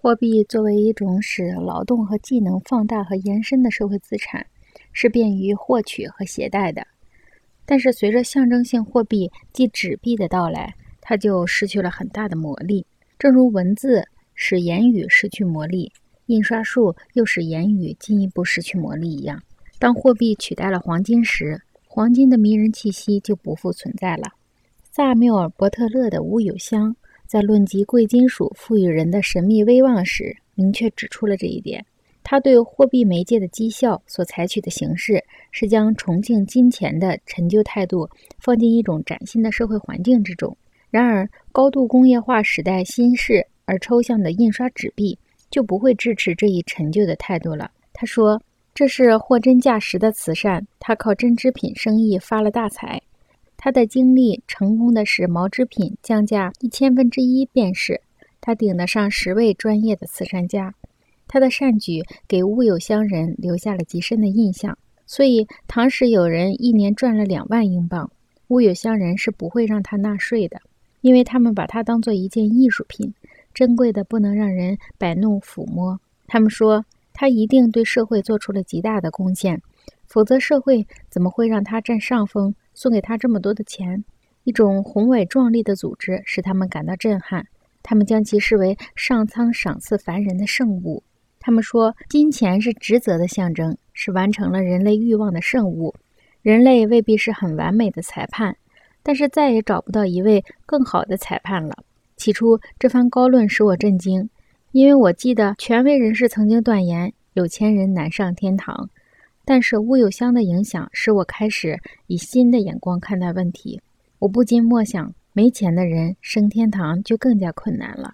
货币作为一种使劳动和技能放大和延伸的社会资产，是便于获取和携带的。但是，随着象征性货币即纸币的到来，它就失去了很大的魔力。正如文字使言语失去魔力，印刷术又使言语进一步失去魔力一样。当货币取代了黄金时，黄金的迷人气息就不复存在了。萨缪尔·伯特勒的乌有香。在论及贵金属赋予人的神秘威望时，明确指出了这一点。他对货币媒介的绩效所采取的形式，是将崇敬金钱的陈旧态度放进一种崭新的社会环境之中。然而，高度工业化时代新式而抽象的印刷纸币就不会支持这一陈旧的态度了。他说：“这是货真价实的慈善，他靠针织品生意发了大财。”他的经历成功的使毛织品降价一千分之一，便是他顶得上十位专业的慈善家。他的善举给乌有乡人留下了极深的印象，所以唐时有人一年赚了两万英镑，乌有乡人是不会让他纳税的，因为他们把它当做一件艺术品，珍贵的不能让人摆弄抚摸。他们说他一定对社会做出了极大的贡献，否则社会怎么会让他占上风？送给他这么多的钱，一种宏伟壮丽的组织使他们感到震撼。他们将其视为上苍赏赐凡人的圣物。他们说，金钱是职责的象征，是完成了人类欲望的圣物。人类未必是很完美的裁判，但是再也找不到一位更好的裁判了。起初，这番高论使我震惊，因为我记得权威人士曾经断言，有钱人难上天堂。但是乌有香的影响使我开始以新的眼光看待问题。我不禁默想，没钱的人升天堂就更加困难了。